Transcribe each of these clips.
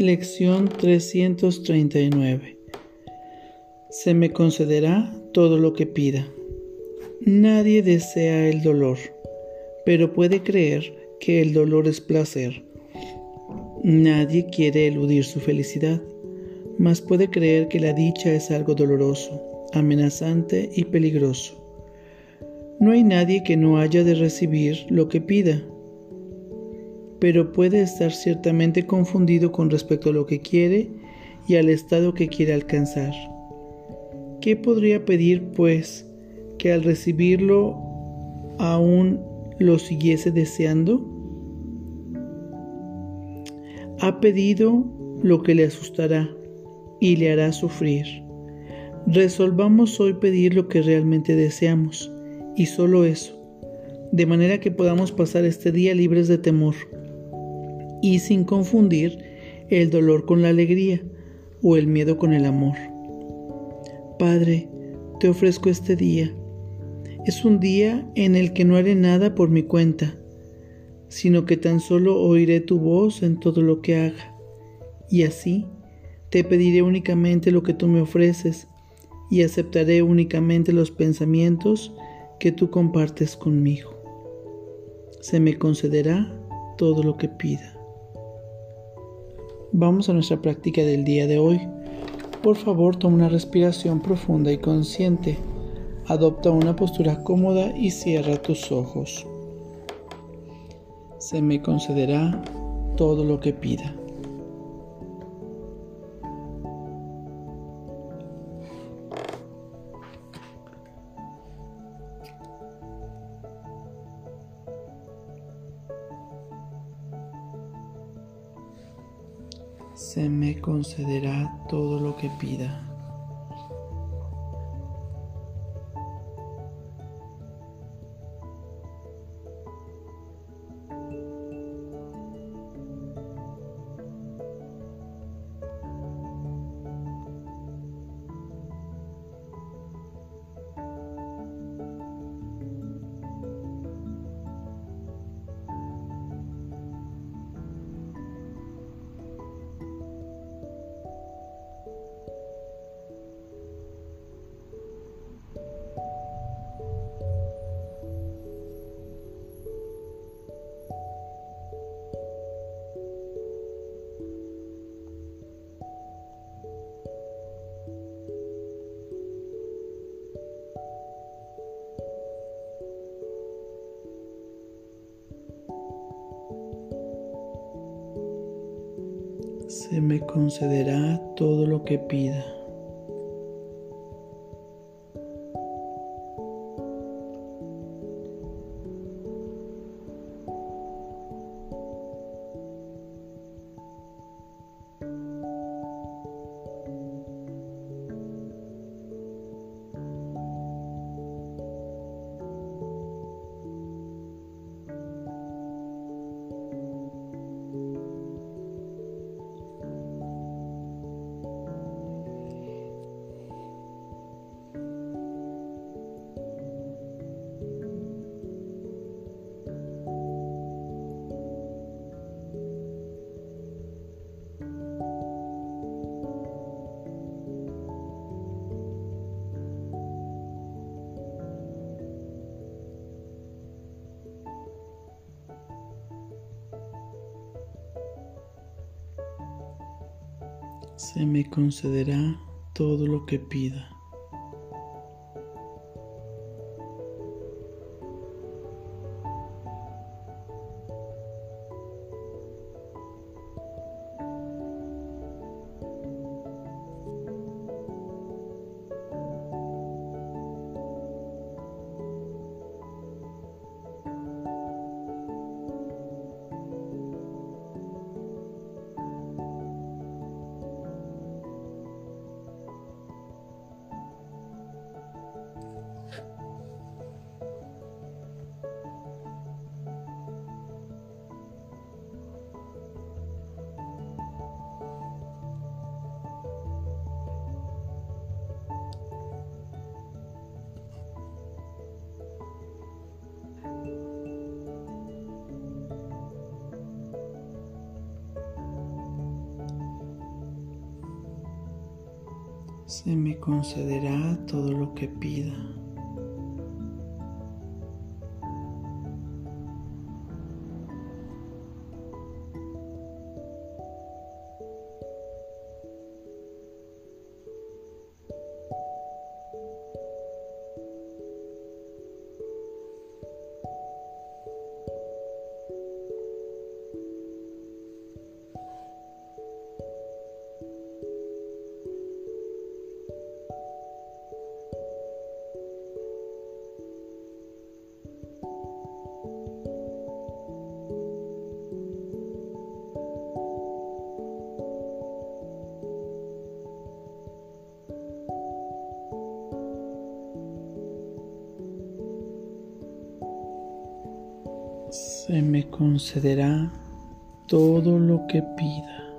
Lección 339 Se me concederá todo lo que pida. Nadie desea el dolor, pero puede creer que el dolor es placer. Nadie quiere eludir su felicidad, mas puede creer que la dicha es algo doloroso, amenazante y peligroso. No hay nadie que no haya de recibir lo que pida, pero puede estar ciertamente confundido con respecto a lo que quiere y al estado que quiere alcanzar. ¿Qué podría pedir, pues, que al recibirlo aún lo siguiese deseando? Ha pedido lo que le asustará y le hará sufrir. Resolvamos hoy pedir lo que realmente deseamos y solo eso, de manera que podamos pasar este día libres de temor y sin confundir el dolor con la alegría o el miedo con el amor. Padre, te ofrezco este día. Es un día en el que no haré nada por mi cuenta, sino que tan solo oiré tu voz en todo lo que haga. Y así te pediré únicamente lo que tú me ofreces y aceptaré únicamente los pensamientos que tú compartes conmigo. Se me concederá todo lo que pida. Vamos a nuestra práctica del día de hoy. Por favor, toma una respiración profunda y consciente. Adopta una postura cómoda y cierra tus ojos. Se me concederá todo lo que pida. Se me concederá todo lo que pida. Se me concederá todo lo que pida. Se me concederá todo lo que pida. Se me concederá todo lo que pida. Se me concederá todo lo que pida.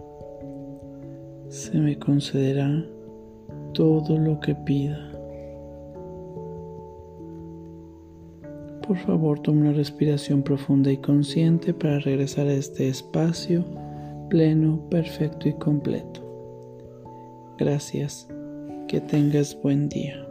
Se me concederá todo lo que pida. Por favor, tome una respiración profunda y consciente para regresar a este espacio pleno, perfecto y completo. Gracias. Que tengas buen día.